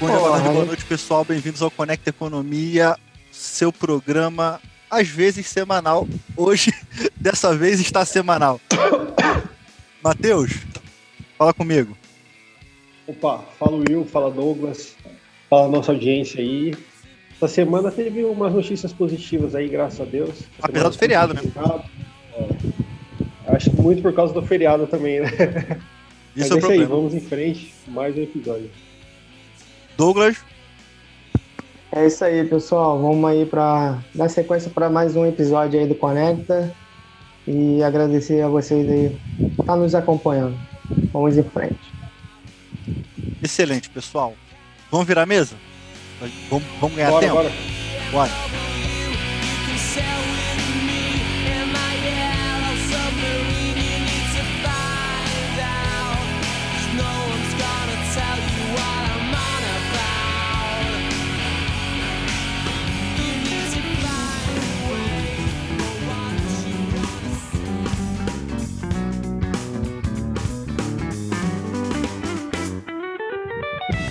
Bom dia, boa tarde, boa noite, pessoal. Bem-vindos ao Conecta Economia, seu programa, às vezes semanal. Hoje, dessa vez, está semanal. Matheus, fala comigo. Opa, fala Will, fala Douglas, fala nossa audiência aí. Essa semana teve umas notícias positivas aí, graças a Deus. Apesar do feriado, né? É. Acho que muito por causa do feriado também, né? Isso Mas é, é isso aí, vamos em frente, mais um episódio. Douglas. É isso aí, pessoal. Vamos aí para dar sequência para mais um episódio aí do Conecta e agradecer a vocês aí por estar nos acompanhando. Vamos em frente. Excelente, pessoal. Vamos virar a mesa? Vamos, vamos ganhar bora, tempo? Bora. bora.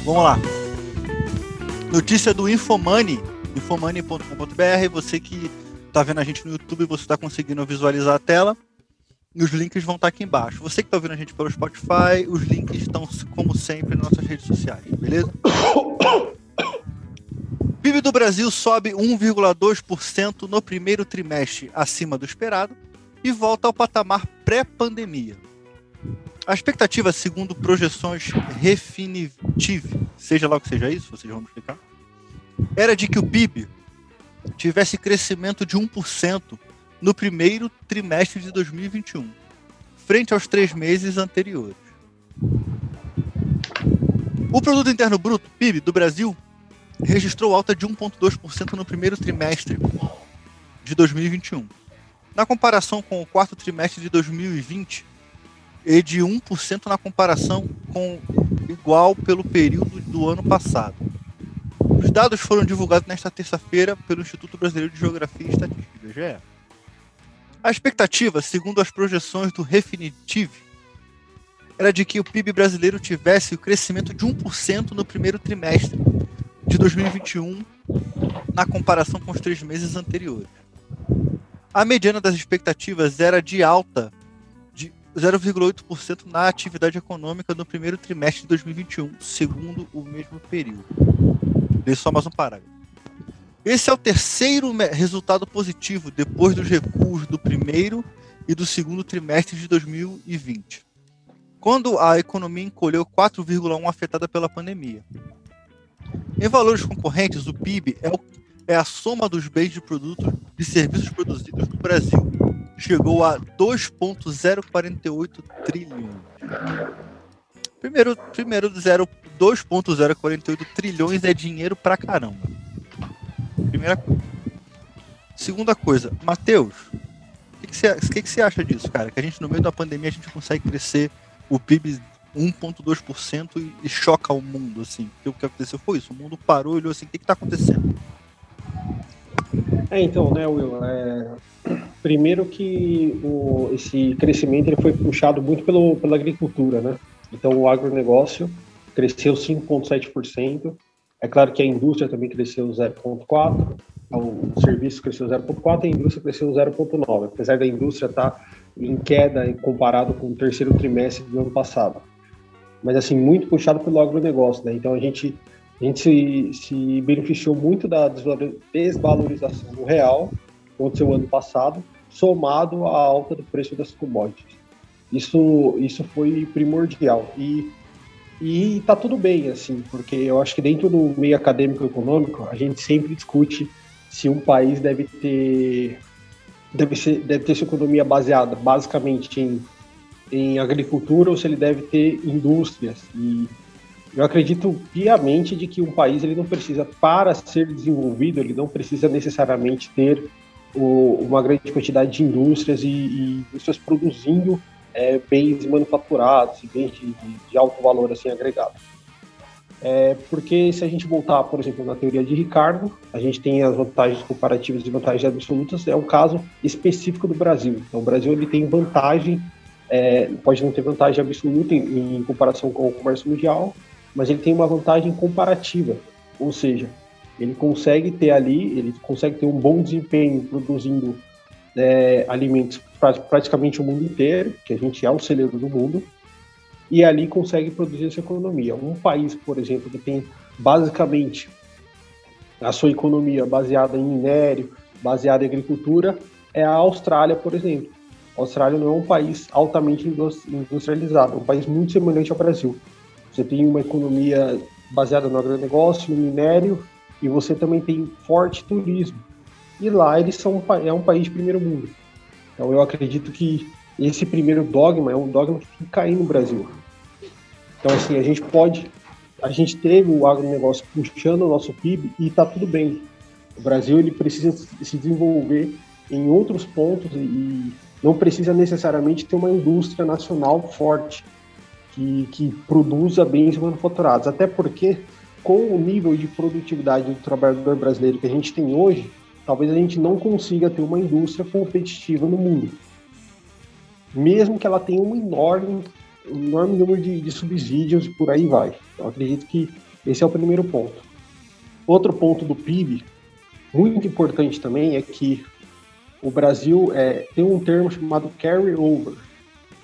Vamos lá. Notícia do Infomani, infomani.com.br. Você que está vendo a gente no YouTube, você está conseguindo visualizar a tela. E os links vão estar tá aqui embaixo. Você que está ouvindo a gente pelo Spotify, os links estão, como sempre, nas nossas redes sociais, beleza? PIB do Brasil sobe 1,2% no primeiro trimestre, acima do esperado, e volta ao patamar pré-pandemia. A expectativa, segundo projeções Refinitiv, seja lá o que seja isso, vocês vão explicar, era de que o PIB tivesse crescimento de 1% no primeiro trimestre de 2021, frente aos três meses anteriores. O Produto Interno Bruto, PIB, do Brasil, registrou alta de 1,2% no primeiro trimestre de 2021. Na comparação com o quarto trimestre de 2020, e de 1% na comparação com igual pelo período do ano passado. Os dados foram divulgados nesta terça-feira pelo Instituto Brasileiro de Geografia e Estatística, IBGE. A expectativa, segundo as projeções do Refinitiv, era de que o PIB brasileiro tivesse o crescimento de 1% no primeiro trimestre de 2021 na comparação com os três meses anteriores. A mediana das expectativas era de alta 0,8% na atividade econômica no primeiro trimestre de 2021, segundo o mesmo período. Dei só mais um parágrafo. Esse é o terceiro resultado positivo depois dos recuos do primeiro e do segundo trimestre de 2020, quando a economia encolheu 4,1% afetada pela pandemia. Em valores concorrentes, o PIB é, o, é a soma dos bens de produtos e serviços produzidos no Brasil chegou a 2,048 trilhões. Primeiro, primeiro 2,048 trilhões é dinheiro pra caramba. Primeira coisa. Segunda coisa, Matheus, o que, você que, que, acha disso, cara? Que a gente, no meio da pandemia, a gente consegue crescer o PIB 1,2% e, e choca o mundo, assim. O que aconteceu foi isso, o mundo parou e olhou assim, o que, que tá acontecendo? É, então, né, Will, é, Primeiro que o, esse crescimento ele foi puxado muito pelo, pela agricultura, né? Então o agronegócio cresceu 5,7%. É claro que a indústria também cresceu 0,4%, o serviço cresceu 0,4% e a indústria cresceu 0,9%, apesar da indústria estar tá em queda comparado com o terceiro trimestre do ano passado. Mas assim, muito puxado pelo agronegócio, né? Então a gente, a gente se, se beneficiou muito da desvalorização do real aconteceu ano passado, somado à alta do preço das commodities. Isso, isso foi primordial. E, e tá tudo bem, assim, porque eu acho que dentro do meio acadêmico econômico, a gente sempre discute se um país deve ter deve, ser, deve ter sua economia baseada basicamente em, em agricultura ou se ele deve ter indústrias. E eu acredito piamente de que um país ele não precisa, para ser desenvolvido, ele não precisa necessariamente ter o, uma grande quantidade de indústrias e, e indústrias produzindo é, bens manufaturados e bens de, de, alto valor assim agregado. É, porque se a gente voltar, por exemplo, na teoria de Ricardo, a gente tem as vantagens comparativas e vantagens absolutas, é um caso específico do Brasil. Então, o Brasil ele tem vantagem, é, pode não ter vantagem absoluta em, em comparação com o comércio mundial, mas ele tem uma vantagem comparativa, ou seja, ele consegue ter ali, ele consegue ter um bom desempenho produzindo é, alimentos para praticamente o mundo inteiro, que a gente é o celeiro do mundo, e ali consegue produzir essa economia. Um país, por exemplo, que tem basicamente a sua economia baseada em minério, baseada em agricultura, é a Austrália, por exemplo. A Austrália não é um país altamente industrializado, é um país muito semelhante ao Brasil. Você tem uma economia baseada no agronegócio, no minério, e você também tem forte turismo. E lá eles são é um país de primeiro mundo. Então eu acredito que esse primeiro dogma é um dogma que tem que cair no Brasil. Então assim, a gente pode a gente teve o agronegócio puxando o nosso PIB e está tudo bem. O Brasil ele precisa se desenvolver em outros pontos e não precisa necessariamente ter uma indústria nacional forte que, que produza bens manufaturados. Até porque, com o nível de produtividade do trabalhador brasileiro que a gente tem hoje, talvez a gente não consiga ter uma indústria competitiva no mundo. Mesmo que ela tenha um enorme, um enorme número de, de subsídios e por aí vai. Eu acredito que esse é o primeiro ponto. Outro ponto do PIB, muito importante também, é que o Brasil é, tem um termo chamado carry over,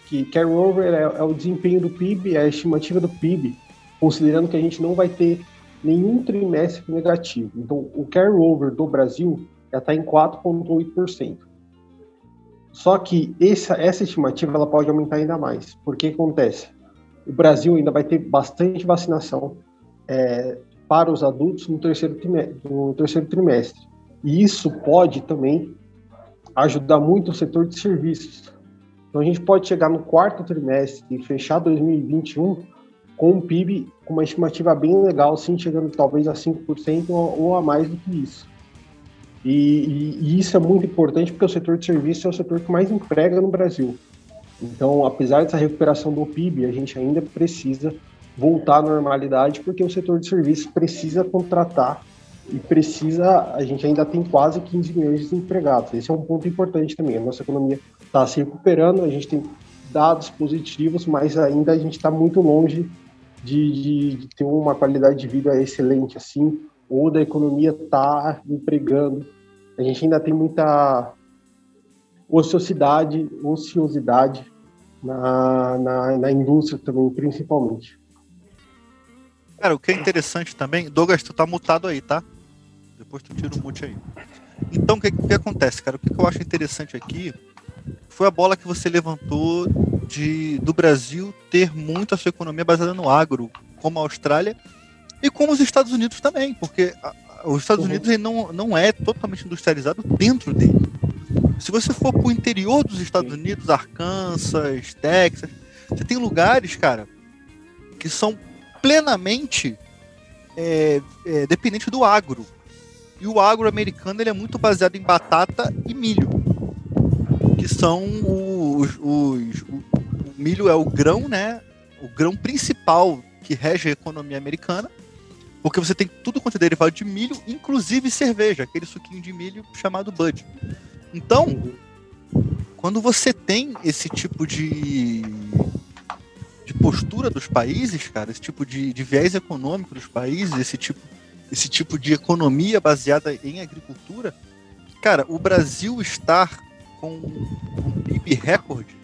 que carry over é, é, o desempenho do PIB, é a estimativa do PIB, considerando que a gente não vai ter nenhum trimestre negativo. Então, o carry over do Brasil já está em 4,8%. Só que essa, essa estimativa ela pode aumentar ainda mais. Porque acontece? O Brasil ainda vai ter bastante vacinação é, para os adultos no terceiro, no terceiro trimestre. E isso pode também ajudar muito o setor de serviços. Então a gente pode chegar no quarto trimestre e fechar 2021 com um PIB com uma estimativa bem legal, sim, chegando talvez a 5% ou a mais do que isso. E, e, e, isso é muito importante porque o setor de serviços é o setor que mais emprega no Brasil. Então, apesar dessa recuperação do PIB, a gente ainda precisa voltar à normalidade porque o setor de serviços precisa contratar e precisa, a gente ainda tem quase 15 milhões de desempregados. Esse é um ponto importante também. A nossa economia está se recuperando, a gente tem dados positivos, mas ainda a gente está muito longe de, de, de, ter uma qualidade de vida excelente assim, ou da economia tá empregando. A gente ainda tem muita ociosidade, ociosidade na, na, na indústria também, principalmente. Cara, o que é interessante também, Douglas, tu tá mutado aí, tá? Depois tu tira o mute aí. Então, o que, que acontece, cara? O que, que eu acho interessante aqui foi a bola que você levantou de do Brasil ter muito a sua economia baseada no agro, como a Austrália e como os Estados Unidos também, porque a, a, os Estados uhum. Unidos não, não é totalmente industrializado dentro dele. Se você for para o interior dos Estados Unidos, Arkansas, Texas, você tem lugares, cara, que são plenamente é, é, dependentes do agro. E o agro americano ele é muito baseado em batata e milho, que são os, os o, o milho é o grão, né? O grão principal que rege a economia americana, porque você tem tudo quanto é derivado de milho, inclusive cerveja, aquele suquinho de milho chamado Bud. Então, quando você tem esse tipo de, de postura dos países, cara, esse tipo de, de viés econômico dos países, esse tipo esse tipo de economia baseada em agricultura, cara, o Brasil estar com um PIB recorde,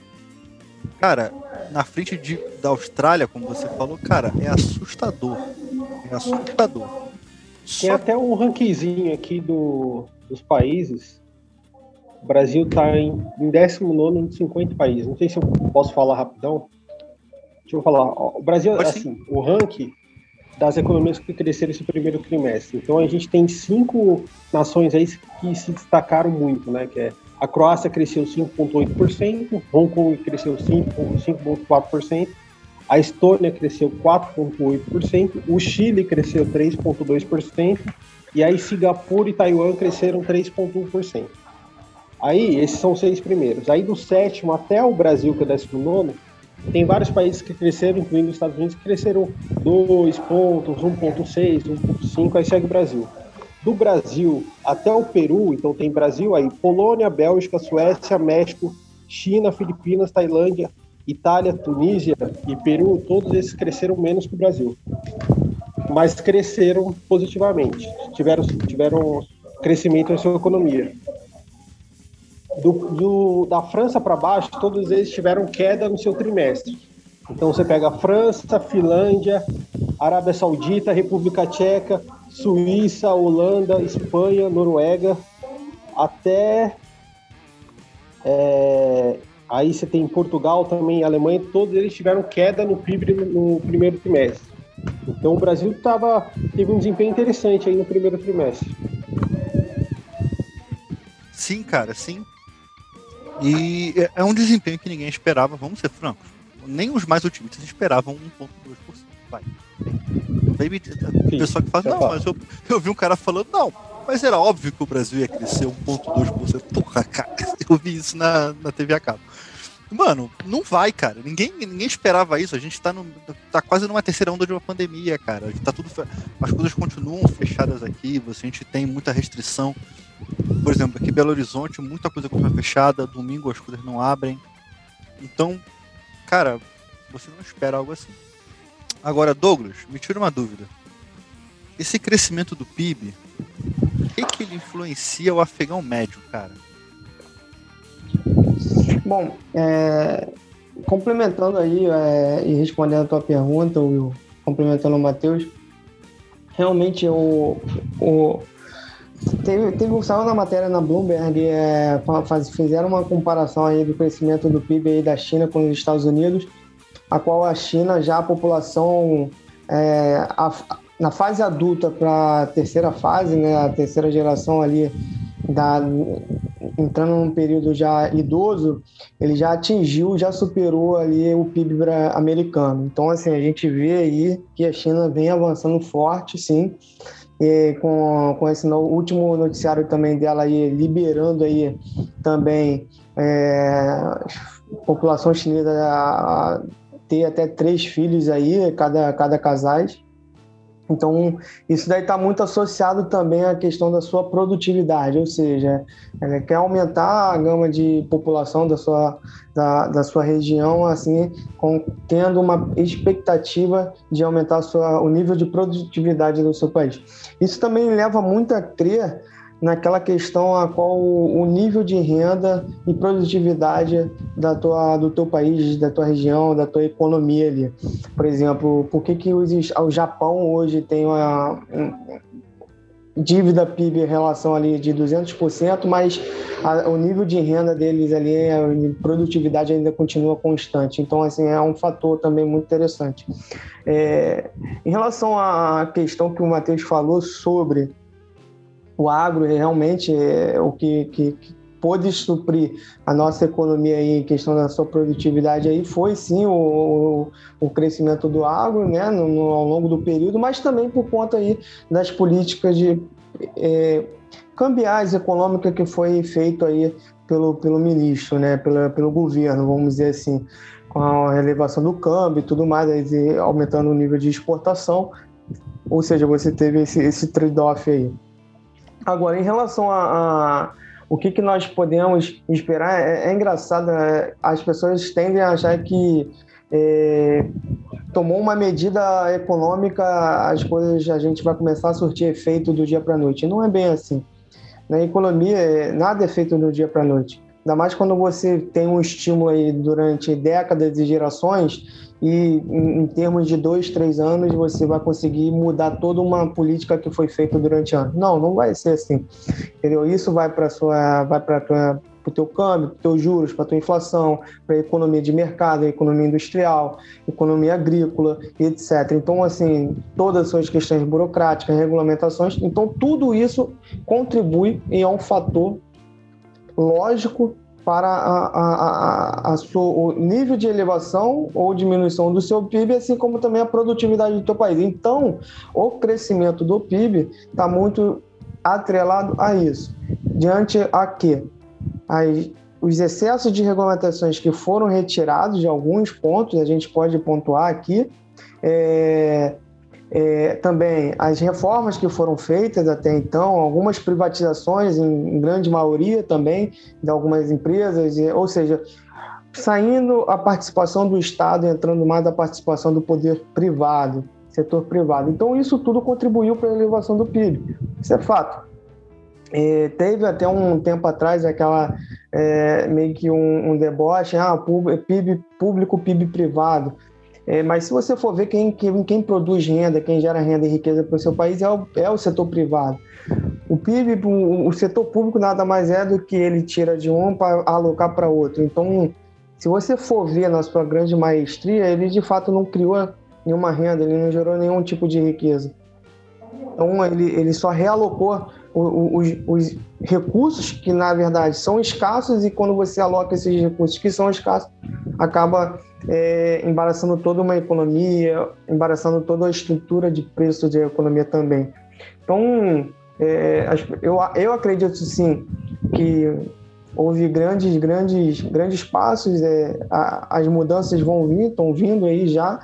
cara, na frente de, da Austrália, como você falou, cara, é assustador. É assustador. Tem Só... até um rankingzinho aqui do, dos países. O Brasil está em, em 19 de 50 países. Não sei se eu posso falar rapidão. Deixa eu falar. O Brasil, Pode assim, sim. o ranking das economias que cresceram esse primeiro trimestre. Então a gente tem cinco nações aí que se destacaram muito, né? Que é a Croácia cresceu 5,8%, Hong Kong cresceu 5,4%, a Estônia cresceu 4,8%, o Chile cresceu 3,2% e aí Singapura e Taiwan cresceram 3,1%. Aí, esses são os seis primeiros. Aí do sétimo até o Brasil, que é o décimo nono, tem vários países que cresceram, incluindo os Estados Unidos, que cresceram 2 pontos, 1,6, 1,5, aí segue o Brasil. Do Brasil até o Peru, então tem Brasil aí, Polônia, Bélgica, Suécia, México, China, Filipinas, Tailândia, Itália, Tunísia e Peru, todos esses cresceram menos que o Brasil. Mas cresceram positivamente, tiveram, tiveram crescimento na sua economia. Do, do, da França para baixo, todos eles tiveram queda no seu trimestre. Então você pega França, Finlândia, Arábia Saudita, República Tcheca, Suíça, Holanda, Espanha, Noruega, até é, aí você tem Portugal também, Alemanha, todos eles tiveram queda no PIB no, primeiro trimestre. Então o Brasil tava, teve um desempenho interessante aí no primeiro trimestre. Sim, cara, sim. E é, é um desempenho que ninguém esperava, vamos ser francos. Nem os mais otimistas esperavam 1,2%. Vai. Baby, o pessoal que fala, não, mas eu, eu vi um cara falando, não, mas era óbvio que o Brasil ia crescer 1,2%. Porra, cara, eu vi isso na, na TV a cabo. Mano, não vai, cara. Ninguém, ninguém esperava isso. A gente tá, no, tá quase numa terceira onda de uma pandemia, cara. Tá tudo, as coisas continuam fechadas aqui. A gente tem muita restrição. Por exemplo, aqui em Belo Horizonte, muita coisa continua fechada. Domingo as coisas não abrem. Então, cara, você não espera algo assim. Agora, Douglas, me tira uma dúvida. Esse crescimento do PIB, o que, que ele influencia o afegão médio, cara? Bom, é, complementando aí é, e respondendo a tua pergunta, Will, complementando o Matheus, realmente o, o teve, teve saiu na matéria na Bloomberg, é, faz, fizeram uma comparação aí do crescimento do PIB aí da China com os Estados Unidos, a qual a China já a população é, a, na fase adulta para a terceira fase, né, a terceira geração ali da, entrando num período já idoso, ele já atingiu, já superou ali o PIB americano. Então, assim, a gente vê aí que a China vem avançando forte, sim, e com, com esse no, último noticiário também dela aí, liberando aí também é, a população chinesa a ter até três filhos aí, cada, cada casais. Então, isso daí está muito associado também à questão da sua produtividade, ou seja, ela quer aumentar a gama de população da sua, da, da sua região, assim, com, tendo uma expectativa de aumentar sua, o nível de produtividade do seu país. Isso também leva muito a crer naquela questão a qual o nível de renda e produtividade da tua, do teu país, da tua região, da tua economia ali. Por exemplo, por que, que o Japão hoje tem uma dívida PIB em relação ali de 200%, mas a, o nível de renda deles ali, a produtividade ainda continua constante. Então, assim, é um fator também muito interessante. É, em relação à questão que o Matheus falou sobre o agro realmente é o que, que, que pôde suprir a nossa economia aí, em questão da sua produtividade aí foi sim o, o crescimento do agro, né, no, no, ao longo do período, mas também por conta aí das políticas de é, cambiais econômicas que foi feito aí pelo, pelo ministro, né, pelo, pelo governo, vamos dizer assim, com a elevação do câmbio e tudo mais, aí, aumentando o nível de exportação, ou seja, você teve esse, esse trade-off aí. Agora, em relação a, a o que, que nós podemos esperar, é, é engraçado, é, as pessoas tendem a achar que é, tomou uma medida econômica, as coisas a gente vai começar a surtir efeito do dia para a noite. Não é bem assim. Na economia, é, nada é feito do dia para a noite. Ainda mais quando você tem um estímulo aí durante décadas e gerações e em, termos de dois, três anos você vai conseguir mudar toda uma política que foi feita durante anos. Não, não vai ser assim. Entendeu? Isso vai para sua, vai para para o teu câmbio, para teus juros, para tua inflação, para a economia de mercado, a economia industrial, economia agrícola, etc. Então, assim, todas as suas questões burocráticas, regulamentações, então tudo isso contribui e é um fator lógico para a, a, a, a sua, o nível de elevação ou diminuição do seu PIB, assim como também a produtividade do seu país. Então, o crescimento do PIB está muito atrelado a isso. Diante a que as, os excessos de regulamentações que foram retirados de alguns pontos, a gente pode pontuar aqui, é, é, também as reformas que foram feitas até então, algumas privatizações, em, em grande maioria também, de algumas empresas, ou seja, saindo a participação do Estado, entrando mais a participação do poder privado, setor privado. Então, isso tudo contribuiu para a elevação do PIB. Isso é fato. É, teve até um tempo atrás aquela é, meio que um, um, deboche, ah, PIB público, PIB privado. É, mas se você for ver quem, quem, quem, produz renda, quem gera renda e riqueza para o seu país é o, é o setor privado. O PIB, o, o setor público nada mais é do que ele tira de um para alocar para outro. Então, se você for ver na sua grande maestria, ele de fato não criou nenhuma renda, ele não gerou nenhum tipo de riqueza. Então, ele, ele só realocou os, os, recursos que, na verdade, são escassos, e quando você aloca esses recursos que são escassos, acaba é, embaraçando toda uma economia, embaraçando toda a estrutura de preço de economia também. Então, é, eu, eu acredito sim que houve grandes, grandes, grandes passos, é, a, as mudanças vão vir, estão vindo aí já,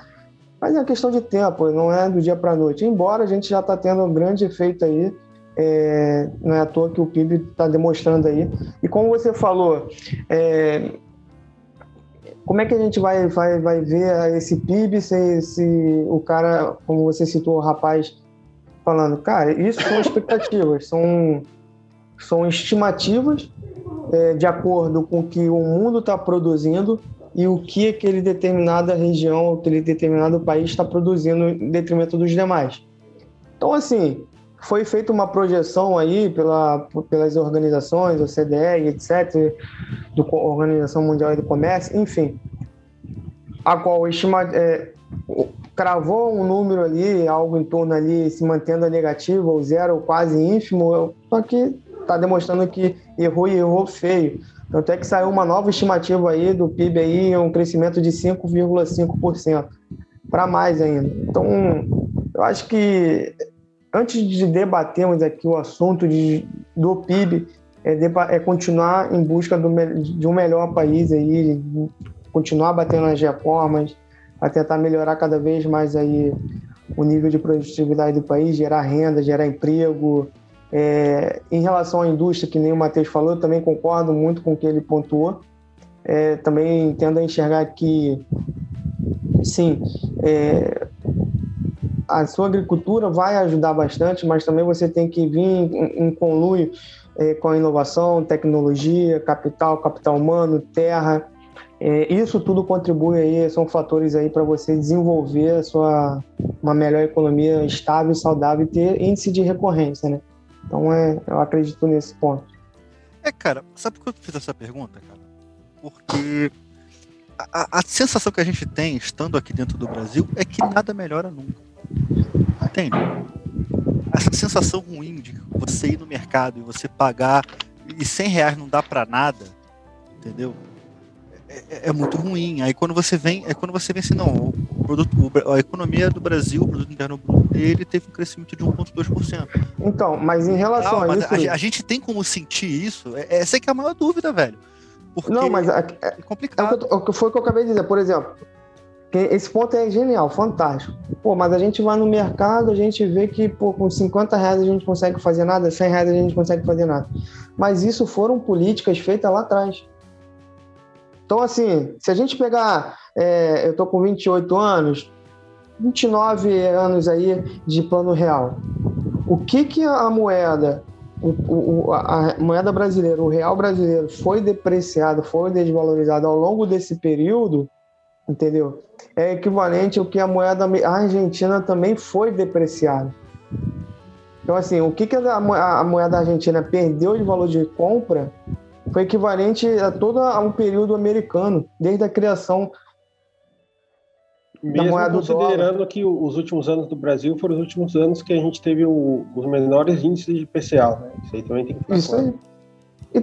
mas é questão de tempo, não é do dia para a noite. Embora a gente já está tendo um grande efeito aí, é, não é à toa que o PIB está demonstrando aí. E como você falou, é, como é que a gente vai, vai, vai ver esse PIB se, se o cara, como você citou, o rapaz falando, cara, isso são expectativas, são, são estimativas é, de acordo com o que o mundo está produzindo e o que aquele determinada região, aquele determinado país está produzindo em detrimento dos demais. Então, assim, foi feita uma projeção aí pela, pelas organizações, o CDE, etc., do Organização Mundial do Comércio, enfim, a qual estima, é, cravou um número ali, algo em torno ali, se mantendo negativo, ou zero, ou quase ínfimo, só que está demonstrando que errou e errou feio. Tanto é que saiu uma nova estimativa aí do PIB aí, um crescimento de 5,5%, para mais ainda. Então, eu acho que antes de debatermos aqui o assunto de, do PIB, é, é continuar em busca do, de um melhor país aí, continuar batendo nas reformas, para tentar melhorar cada vez mais aí o nível de produtividade do país, gerar renda, gerar emprego, é, em relação à indústria, que nem o Matheus falou, eu também concordo muito com o que ele pontuou. É, também tendo a enxergar que, sim, é, a sua agricultura vai ajudar bastante, mas também você tem que vir em, em conluio é, com a inovação, tecnologia, capital, capital humano, terra. É, isso tudo contribui aí, são fatores aí para você desenvolver a sua, uma melhor economia estável, saudável e ter índice de recorrência, né? Então é, eu acredito nesse ponto. É, cara, sabe por que eu fiz essa pergunta, cara? Porque a, a, sensação que a gente tem, estando aqui dentro do Brasil, é que nada melhora nunca. Entende? Essa sensação ruim de você ir no mercado e você pagar e 100 reais não dá para nada, entendeu? É, é, é, muito ruim. Aí quando você vem, é quando você vê assim, não, o produto, a economia do Brasil, o produto interno bruto dele teve um crescimento de 1,2%. Então, mas em relação não, a isso. A, a, gente tem como sentir isso? É, essa é que é a maior dúvida, velho. Porque não, mas é, é, é complicado. É o que, foi o que eu acabei de dizer. Por exemplo, esse ponto é genial, fantástico. Pô, mas a gente vai no mercado, a gente vê que pô, com 50 reais a gente consegue fazer nada, 100 reais a gente consegue fazer nada. Mas isso foram políticas feitas lá atrás. Então, assim, se a gente pegar, é, eu tô com 28 anos, 29 anos aí de plano real, o que que a moeda, o, o, a moeda brasileira, o real brasileiro foi depreciado, foi desvalorizado ao longo desse período, entendeu? É equivalente ao que a moeda argentina também foi depreciada. Então, assim, o que, que a, moeda argentina perdeu de valor de compra foi equivalente a todo um período americano, desde a criação Mesmo da moeda considerando que os últimos anos do Brasil foram os últimos anos que a gente teve o, os menores índices de PCA, né? Isso aí também tem que ficar Isso aí.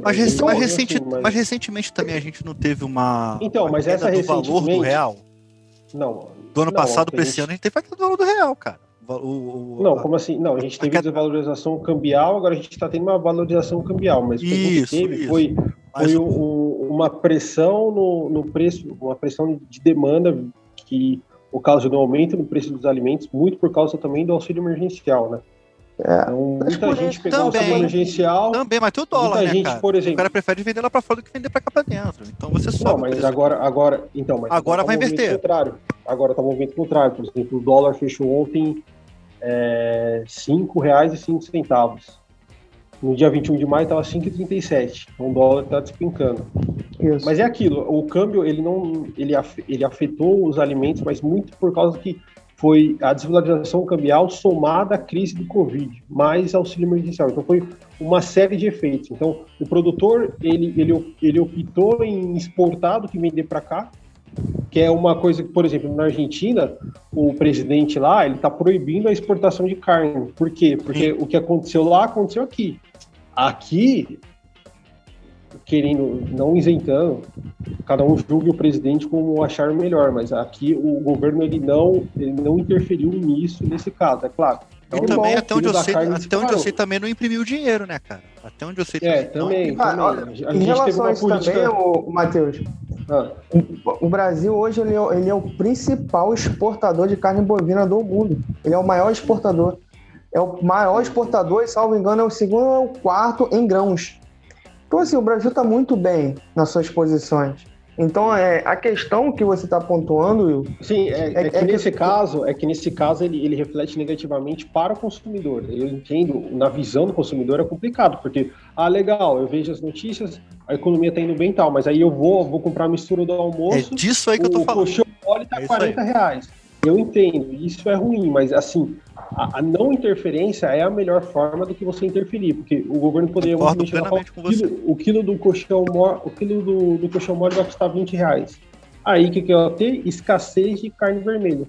Mas, então, mas, recenti, assim, mas... mas, recentemente também a gente não teve uma. Então, mas essa do valor do real. Não. Do ano não, passado para esse ano a gente teve o valor do real, cara. O, o, não, como assim? Não, a gente teve a... desvalorização cambial, agora a gente está tendo uma valorização cambial, mas o que isso, a gente teve isso. foi, foi o, uma pressão no, no preço, uma pressão de demanda que ocasionou aumento no preço dos alimentos, muito por causa também do auxílio emergencial, né? É, então, muita gente pegou também, o emergencial. Também, mas tem o dólar, né, gente, cara? Por exemplo, o cara prefere vender lá para fora do que vender para cá para dentro. Então você sobe. Não, mas agora, agora, então, mas agora tá vai inverter. Contrário. Agora tá movimento contrário. Por exemplo, o dólar fechou ontem é, R$ 5,05. No dia 21 de maio estava 5,37. Então o dólar está despencando. Isso. Mas é aquilo, o câmbio ele não ele, ele afetou os alimentos, mas muito por causa que foi a desvalorização cambial somada à crise do Covid, mais auxílio emergencial. Então foi uma série de efeitos. Então o produtor ele, ele, ele optou em exportar do que vender para cá, que é uma coisa que, por exemplo, na Argentina, o presidente lá ele está proibindo a exportação de carne. Por quê? Porque Sim. o que aconteceu lá aconteceu aqui. Aqui, querendo, não isentando, cada um julgue o presidente como achar melhor, mas aqui o governo ele não, ele não interferiu nisso, nesse caso, é claro. Então, e também, até onde, eu sei, até onde eu sei, também não imprimiu dinheiro, né, cara? Até onde eu sei. É, também. também. Ah, a em relação a isso política... também, o, Matheus, ah. o Brasil hoje ele é, ele é o principal exportador de carne bovina do mundo. Ele é o maior exportador é o maior exportador e, salvo engano, é o segundo ou o quarto em grãos. Então, assim, o Brasil está muito bem nas suas posições. Então, é, a questão que você está pontuando, Will, Sim, é, é, é que é nesse que... caso, é que nesse caso ele, ele reflete negativamente para o consumidor. Eu entendo, na visão do consumidor é complicado, porque, ah, legal, eu vejo as notícias, a economia está indo bem e tal, mas aí eu vou, vou comprar a mistura do almoço. É disso aí que eu tô falando. O colchão mole tá é 40 reais. Eu entendo, isso é ruim, mas assim, a, a, não interferência é a melhor forma do que você interferir, porque o governo poderia plenamente com você. Quilo, o quilo do colchão o quilo do, do colchão mole vai custar 20 reais. Aí o que, que ela ter? Escassez de carne vermelha.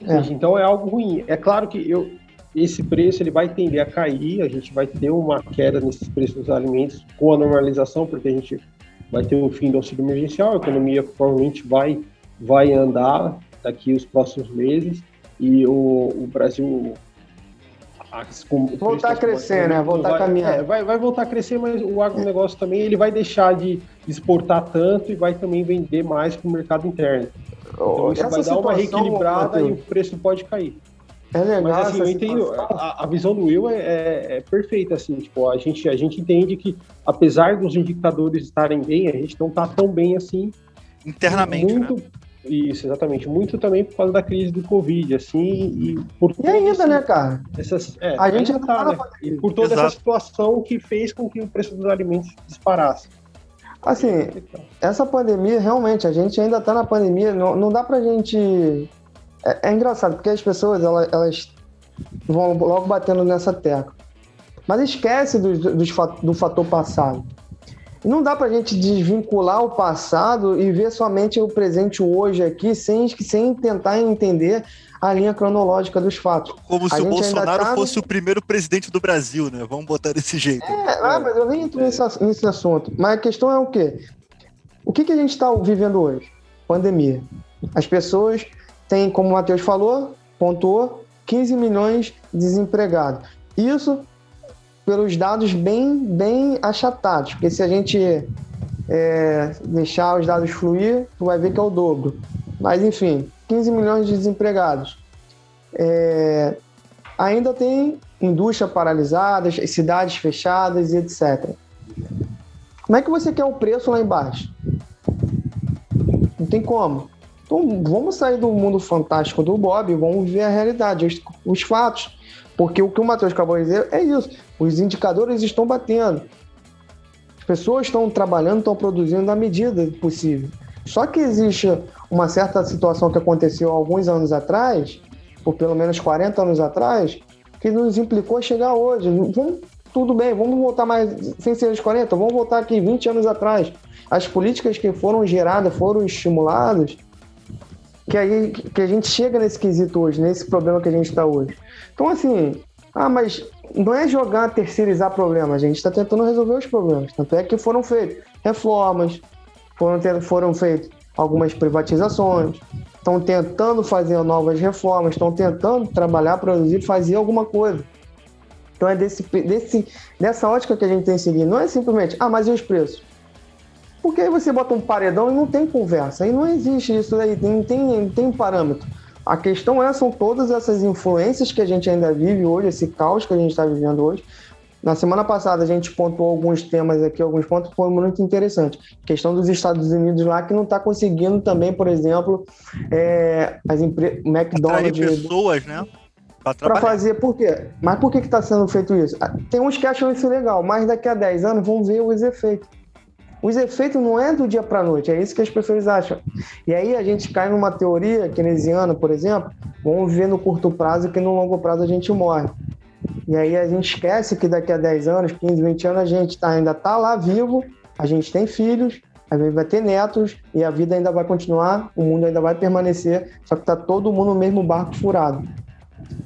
É. Então é algo ruim. É claro que eu, esse preço ele vai tender a cair, a gente vai ter uma queda nesses preços dos alimentos com a normalização, porque a gente vai ter o fim do auxílio emergencial, a economia provavelmente vai, vai andar, daqui os próximos meses e o, o Brasil as, voltar a crescer, né? Voltar vai, a caminhar. É, vai, vai voltar a crescer, mas o agronegócio também ele vai deixar de exportar tanto e vai também vender mais para o mercado interno. Então isso vai dar uma reequilibrada e o preço pode cair. É legal mas assim, eu entendo, a, a, visão do Will é, é, é, perfeita, assim, tipo, a gente, a gente entende que apesar dos indicadores estarem bem, a gente não está tão bem assim internamente, muito, né? Isso, exatamente. Muito também por causa da crise do Covid, assim, e por E ainda, esse, né, cara? Essas, é, a gente ainda tá, né? E por toda Exato. essa situação que fez com que o preço dos alimentos disparasse. Assim, essa pandemia, realmente, a gente ainda tá na pandemia, não, não dá pra gente... É, é engraçado, porque as pessoas, elas, elas vão logo batendo nessa tecla. Mas esquece do, do, do fator passado. Não dá para a gente desvincular o passado e ver somente o presente hoje aqui, sem, sem tentar entender a linha cronológica dos fatos. Como a se o Bolsonaro tá... fosse o primeiro presidente do Brasil, né? Vamos botar desse jeito. É, ah, mas eu nem entro nesse, nesse assunto. Mas a questão é o quê? O que, que a gente está vivendo hoje? Pandemia. As pessoas têm, como o Matheus falou, pontuou, 15 milhões de desempregados. Isso pelos dados bem, bem achatados, porque se a gente é, deixar os dados fluir, tu vai ver que é o dobro. Mas enfim, 15 milhões de desempregados. É, ainda tem indústria paralisada, cidades fechadas e etc. Como é que você quer o preço lá embaixo? Não tem como. Então vamos sair do mundo fantástico do Bob e vamos ver a realidade, os, os fatos. Porque o que o Matheus acabou de dizer é isso. Os indicadores estão batendo. As pessoas estão trabalhando, estão produzindo na medida possível. Só que existe uma certa situação que aconteceu alguns anos atrás, por pelo menos 40 anos atrás, que nos implicou chegar hoje. Vamos, tudo bem, vamos voltar mais, sem ser os 40, vamos voltar aqui 20 anos atrás. As políticas que foram geradas, foram estimuladas, que, aí, que a gente chega nesse quesito hoje, nesse problema que a gente está hoje. Então, assim, ah, mas não é jogar, terceirizar problemas, a gente está tentando resolver os problemas. Tanto é que foram feitas reformas, foram, foram feitas algumas privatizações, estão tentando fazer novas reformas, estão tentando trabalhar, produzir, fazer alguma coisa. Então é desse, desse, dessa ótica que a gente tem que seguir. Não é simplesmente, ah, mas e os preços? Porque aí você bota um paredão e não tem conversa. Aí não existe isso aí, tem, tem, tem um parâmetro. A questão é, são todas essas influências que a gente ainda vive hoje, esse caos que a gente está vivendo hoje. Na semana passada a gente pontuou alguns temas aqui, alguns pontos que foram muito interessantes. A questão dos Estados Unidos lá que não está conseguindo também, por exemplo, é, as empresas, McDonald's. pessoas, né? Para fazer, por quê? Mas por que está sendo feito isso? Ah, tem uns que acham isso legal, mas daqui a 10 anos vão ver os efeitos. Os efeitos não é do dia para noite, é isso que as pessoas acham. E aí a gente cai numa teoria keynesiana, por exemplo, vamos viver no curto prazo que no longo prazo a gente morre. E aí a gente esquece que daqui a 10 anos, 15, 20 anos a gente tá, ainda está lá vivo, a gente tem filhos, a gente vai ter netos e a vida ainda vai continuar, o mundo ainda vai permanecer, só que está todo mundo no mesmo barco furado.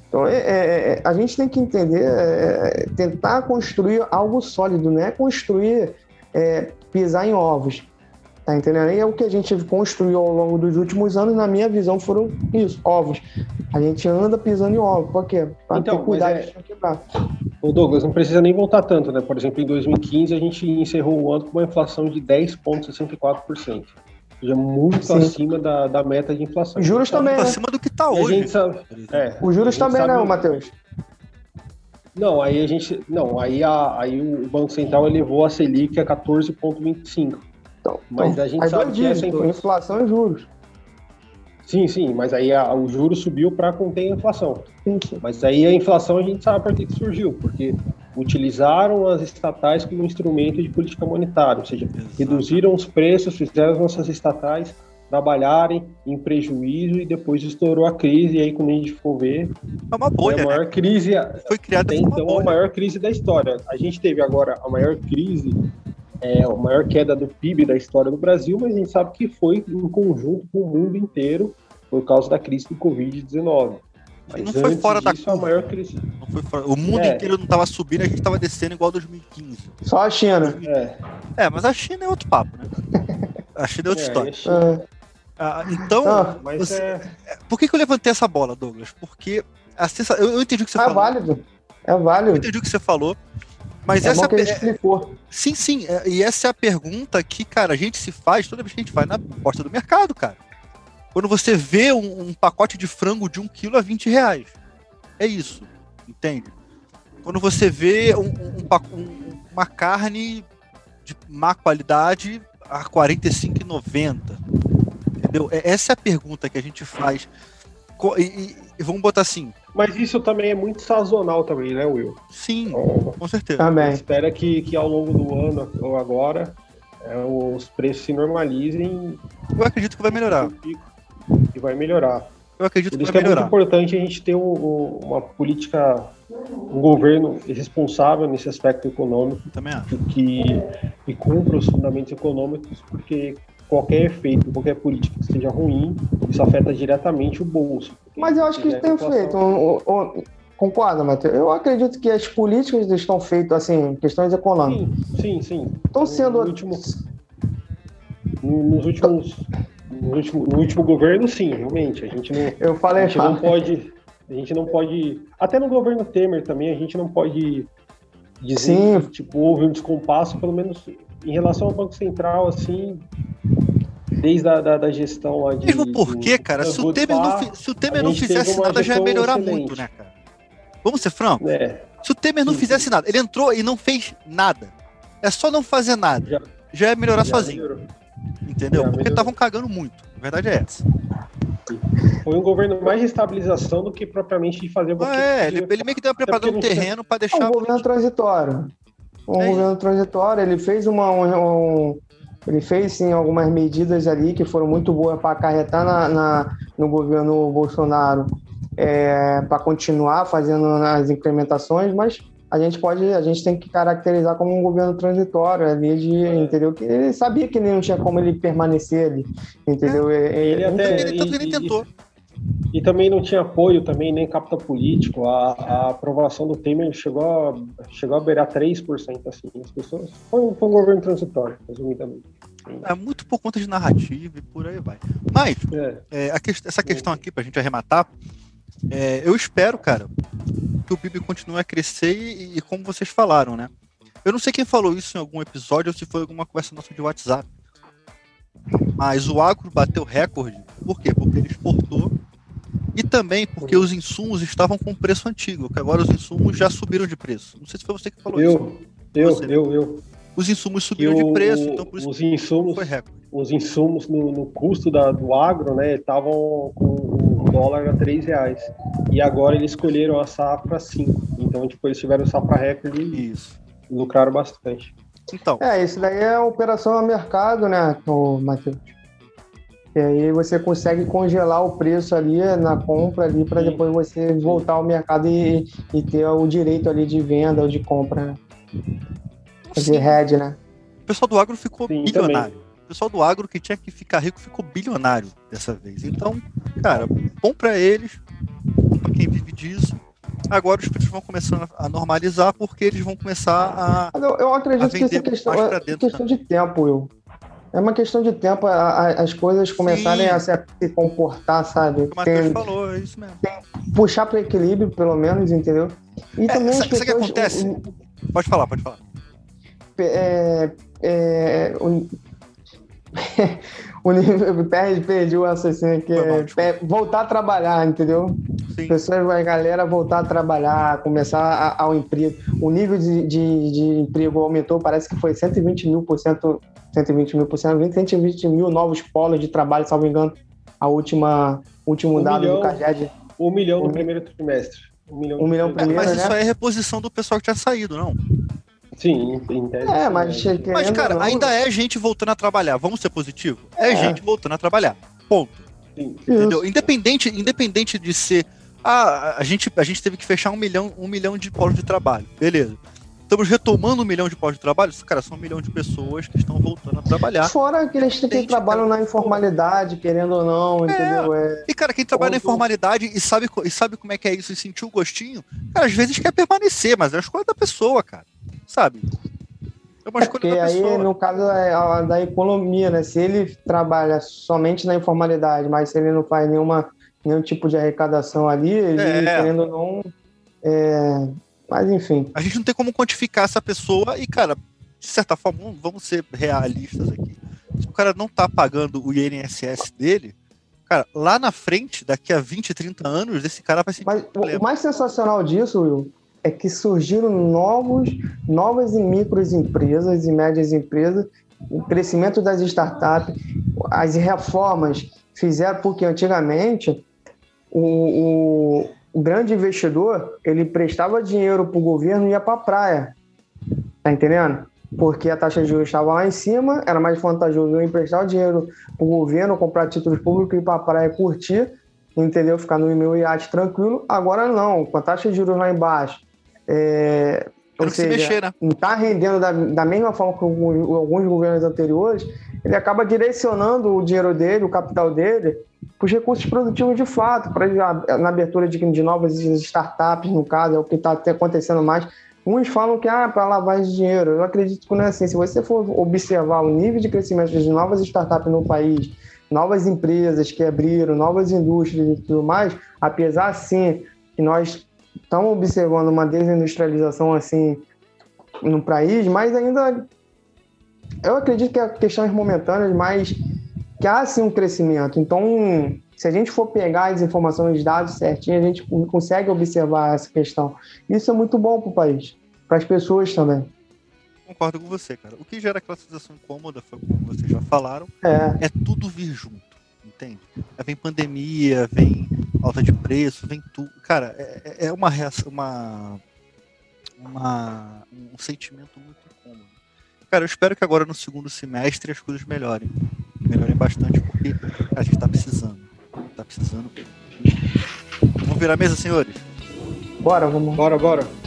Então, é, é, é, a gente tem que entender, é, é, tentar construir algo sólido, não é construir, é, pisar em ovos. Tá entendendo? E é o que a gente construiu ao longo dos últimos anos, na minha visão, foram isso, ovos. A gente anda pisando em ovos. Por quê? Para então, ter cuidado é... de não quebrar. O Douglas, não precisa nem voltar tanto, né? Por exemplo, em 2015 a gente encerrou o ano com uma inflação de 10,64% seja, muito Sim. acima da, da meta de inflação. Juros então, também. Né? acima do que está hoje. Sabe, é, Os juros também, sabe, não, Matheus? Não, aí a gente. Não, aí, a, aí o Banco Central elevou a Selic a 14,25. Então, mas então, a gente sabe que essa inflação... inflação e juros. Sim, sim, mas aí a, o juro subiu para conter a inflação. Sim, sim. Mas aí a inflação a gente sabe por que surgiu, porque utilizaram as estatais como instrumento de política monetária, ou seja, Exato. reduziram os preços, fizeram as nossas estatais trabalharem em prejuízo e depois estourou a crise, e aí quando a gente for ver, é uma bolha, a maior né? crise foi criada então a maior crise da história. A gente teve agora a maior crise, é, a maior queda do PIB da história do Brasil, mas a gente sabe que foi em conjunto com o mundo inteiro por causa da crise do Covid-19. Mas não foi fora disso, da curva. maior crise. Fora... O mundo é. inteiro não estava subindo, a gente estava descendo igual 2015. Só a China. É. é, mas a China é outro papo, né? A China é outra é, história. É. Ah, então, ah, você... É- por que, que eu levantei essa bola, Douglas? Porque a sensa... eu, eu entendi o que você é falou. É válido. É válido. Eu entendi o que você falou. Mas é essa que explicou. Sim, sim. E essa é a pergunta que, cara, a gente se faz toda vez que a gente vai na porta do mercado, cara. Quando você vê um, um pacote de frango de um quilo a 20 reais. É isso, entende? Quando você vê um, um, uma carne de má qualidade a 45,90. Entendeu? É, essa é a pergunta que a gente faz. E, e, e, vamos botar assim. Mas isso também é muito sazonal também, né, Will? Sim, então, com certeza. Também. Espera que, que ao longo do ano ou agora é, os preços se normalizem. Eu acredito que vai melhorar e vai melhorar. Eu acredito Por isso que, que é muito importante a gente ter um, uma política, um governo responsável nesse aspecto econômico, Também acho. que, que cumpra os fundamentos econômicos, porque qualquer efeito, qualquer política que seja ruim, isso afeta diretamente o bolso. Mas eu acho que isso tem feito. concorda, Matheus? Eu acredito que as políticas estão feitas, assim, questões econômicas. Sim, sim, sim. Estão sendo. No último, nos últimos no último, no último governo, sim, realmente. A gente não, Eu falei a gente não pode. A gente não pode. Até no governo Temer também, a gente não pode dizer sim. que tipo, houve um descompasso, pelo menos em relação ao Banco Central, assim, desde a da, da gestão lá de. Mesmo porque, cara, se o Temer não, se o Temer não fizesse nada, já ia melhorar excelente. muito, né, cara? Vamos ser francos? É. Se o Temer não sim, fizesse nada, ele entrou e não fez nada. É só não fazer nada. Já, já ia melhorar já sozinho. Melhorou. Entendeu? É, Porque estavam cagando muito. A verdade é essa. Foi um governo mais de estabilização do que propriamente de fazer ah, É, ele, ele, meio que deu preparando um terreno para deixar. É um governo transitório. Um é governo transitório, ele fez uma. Um, ele fez sim algumas medidas ali que foram muito boas para acarretar na, na, no governo Bolsonaro é, para continuar fazendo as implementações, mas a gente pode, a gente tem que caracterizar como um governo transitório ali de, é. entendeu? Que ele sabia que não tinha como ele permanecer ali, entendeu? É. Ele, ele até ele, e, ele tentou. E, e, também não tinha apoio também nem capital político. A, a, aprovação do Temer chegou a, chegou a beirar 3% assim. As pessoas foi, foi um governo transitório, resumidamente. É muito por conta de narrativa e por aí vai. Mas é. É, que, essa questão aqui, para a gente arrematar, é, eu espero, cara, que o PIB continue a crescer e, e, como vocês falaram, né? Eu não sei quem falou isso em algum episódio ou se foi alguma conversa nossa de WhatsApp. Mas o agro bateu recorde. Por quê? Porque ele exportou E também porque os insumos estavam com preço antigo, que agora os insumos já subiram de preço. Não sei se foi você que falou eu, isso. Eu, Você. eu, eu. Os insumos subiram de o- preço, então por isso os que insumos, foi recorde. os insumos no, no custo da- do agro, né, estavam com o dólar a 3 reais. E agora eles escolheram a safra 5. Então, tipo, eles tiveram safra recorde e Isso. lucraram bastante. Então, É, isso daí é a operação a mercado, né, Matheus? E aí você consegue congelar o preço ali na compra ali para depois você voltar ao mercado e, e ter o direito ali de venda ou de compra, né? Fazer head, né? o pessoal do agro ficou Sim, bilionário. O pessoal do agro que tinha que ficar rico ficou bilionário dessa vez. Então, cara, bom pra eles, pra quem vive disso. Agora os preços vão começando a normalizar porque eles vão começar a. Mas eu, eu acredito A que isso é questão, é questão de tempo, Will. É uma questão de tempo a- a- as coisas começarem a se, a se comportar, sabe? O que o Matheus Tem- falou, é isso mesmo. puxar para equilíbrio, pelo menos, entendeu? E É, também sabe- o que acontece? o- Pode falar, pode falar. é, é, o, o nível perdi, perdi o raciocínio aqui. É, é voltar a trabalhar, entendeu? Sim. Pessoas, a galera voltar a trabalhar, começar a- ao emprego. O nível de, de, de emprego aumentou, parece que foi 120 mil por cento, 120 mil por cento, 120 mil novos polos de trabalho, salvo engano, a última, último Um dado milhão. do CAGED. Um milhão no Um- primeiro trimestre. Um milhão, Um milhão É, primeiro- mas primeiro, isso né? aí é reposição do pessoal que tinha saído, não. Sim, em, tese. É, mas né? Mas, cara, não, ainda é gente voltando a trabalhar. Vamos ser positivo? É, É. gente voltando a trabalhar. Ponto. Sim. Entendeu? Independente, independente de ser. Ah, a gente, a gente teve que fechar um milhão, um milhão de polos de trabalho. Beleza. Estamos retomando um milhão de polos de trabalho. Cara, são um milhão de pessoas que estão voltando a trabalhar. Fora aqueles que trabalham na informalidade, querendo ou não, entendeu? É, E, cara, quem trabalha na informalidade e sabe, e sabe como é que é isso e sentiu o gostinho, cara, às vezes quer permanecer, mas é a escolha da pessoa, cara. Sabe? É uma é escolha porque da aí, pessoa. no caso é a- da economia, né? Se ele trabalha somente na informalidade, mas se ele não faz nenhuma, nenhum tipo de arrecadação ali, ele, É. querendo ou não. é, Mas enfim. A gente não tem como quantificar essa pessoa e, cara, de certa forma, vamos- ser realistas aqui. Se o cara não tá pagando o INSS dele, cara, lá na frente, daqui a 20, 30 anos, esse cara vai se. Mas o- problema. o mais sensacional disso, Will, é que surgiram novos, novas e micros empresas e médias empresas, o crescimento das startups, as reformas fizeram porque antigamente o, o, o grande investidor ele prestava dinheiro para o governo e ia para a praia, tá entendendo? Porque a taxa de juros estava lá em cima, era mais vantajoso eu emprestar o dinheiro para o governo, comprar títulos públicos e ir para a praia curtir, entendeu? Ficar no meu iate tranquilo. Agora não, com a taxa de juros lá embaixo. É, Se seja, mexer, né? não está rendendo da, da mesma forma que alguns governos anteriores, ele acaba direcionando o dinheiro dele, o capital dele, para os recursos produtivos de fato, para na abertura de, de novas startups, no caso, é o que está acontecendo mais. Uns falam que ah, para lavagem de dinheiro. Eu acredito que não é assim. Se você for observar o nível de crescimento de novas startups no país, novas empresas que abriram, novas indústrias e tudo mais, apesar sim que nós estamos observando uma desindustrialização assim no país, mas ainda eu acredito que a questões momentâneas, mas que há sim um crescimento. Então, se a gente for pegar as informações, os dados certinho, a gente consegue observar essa questão. Isso é muito bom para o país, para as pessoas também. Concordo com você, cara. O que gera aquela sensação incômoda, foi como vocês já falaram, É, é tudo vir junto, entende? Vem pandemia, vem alta de preço, vem tudo. Cara, é, é uma reação, uma, uma, um sentimento muito incômodo. Cara, eu espero que agora no segundo semestre as coisas melhorem. Melhorem bastante, porque a gente tá precisando. Tá precisando. Vamos virar a mesa, senhores? bora, vamos. Bora, bora.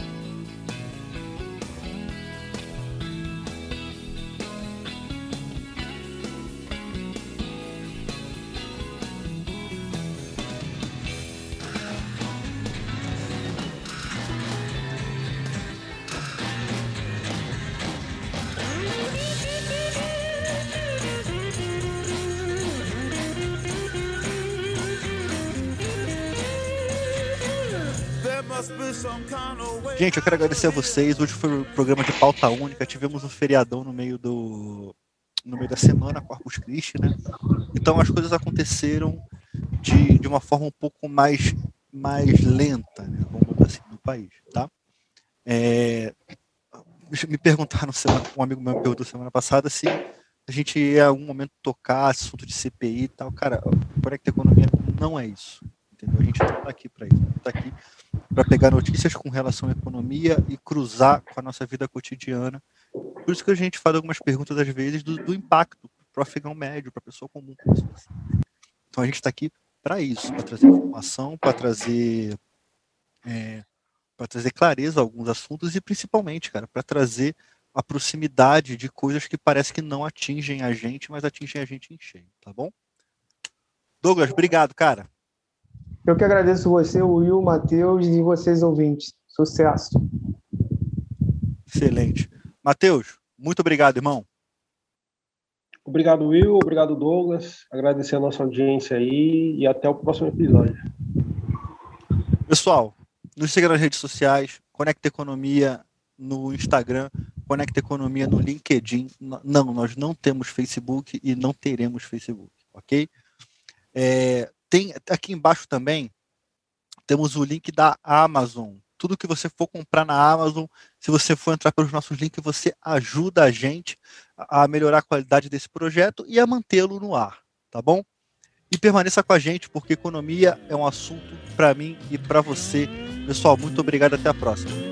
Gente, eu quero agradecer a vocês. Hoje foi o programa de pauta única. Tivemos um feriadão no meio do no meio da semana, Corpus Christi, né? Então as coisas aconteceram de, de uma forma um pouco mais, mais lenta, né? vamos botar assim, no país. Tá? É, me perguntaram, um amigo meu me perguntou semana passada se a gente ia em algum momento tocar assunto de CPI e tal. Cara, Conecta Economia não é isso. Entendeu? A gente não está aqui para isso. A gente está aqui para pegar notícias com relação à economia e cruzar com a nossa vida cotidiana. Por isso que a gente faz algumas perguntas, às vezes, do, do impacto para o afegão médio, para a pessoa comum. Então a gente está aqui para isso, para trazer informação, para trazer é, para trazer clareza a alguns assuntos e principalmente, cara, para trazer a proximidade de coisas que parece que não atingem a gente, mas atingem a gente em cheio, tá bom? Douglas, obrigado, cara. Eu que agradeço você, o Will, o Matheus e vocês ouvintes. Sucesso. Excelente. Matheus, muito obrigado, irmão. Obrigado, Will. Obrigado, Douglas. Agradecer a nossa audiência aí e até o próximo episódio. Pessoal, nos siga nas redes sociais, Conecta Economia no Instagram, Conecta Economia no LinkedIn. Não, nós não temos Facebook e não teremos Facebook, ok? É, tem aqui embaixo também temos o link da Amazon. Tudo que você for comprar na Amazon, se você for entrar pelos nossos links, você ajuda a gente a melhorar a qualidade desse projeto e a mantê-lo no ar, tá bom? E permaneça com a gente, porque economia é um assunto para mim e para você. Pessoal, muito obrigado, até a próxima.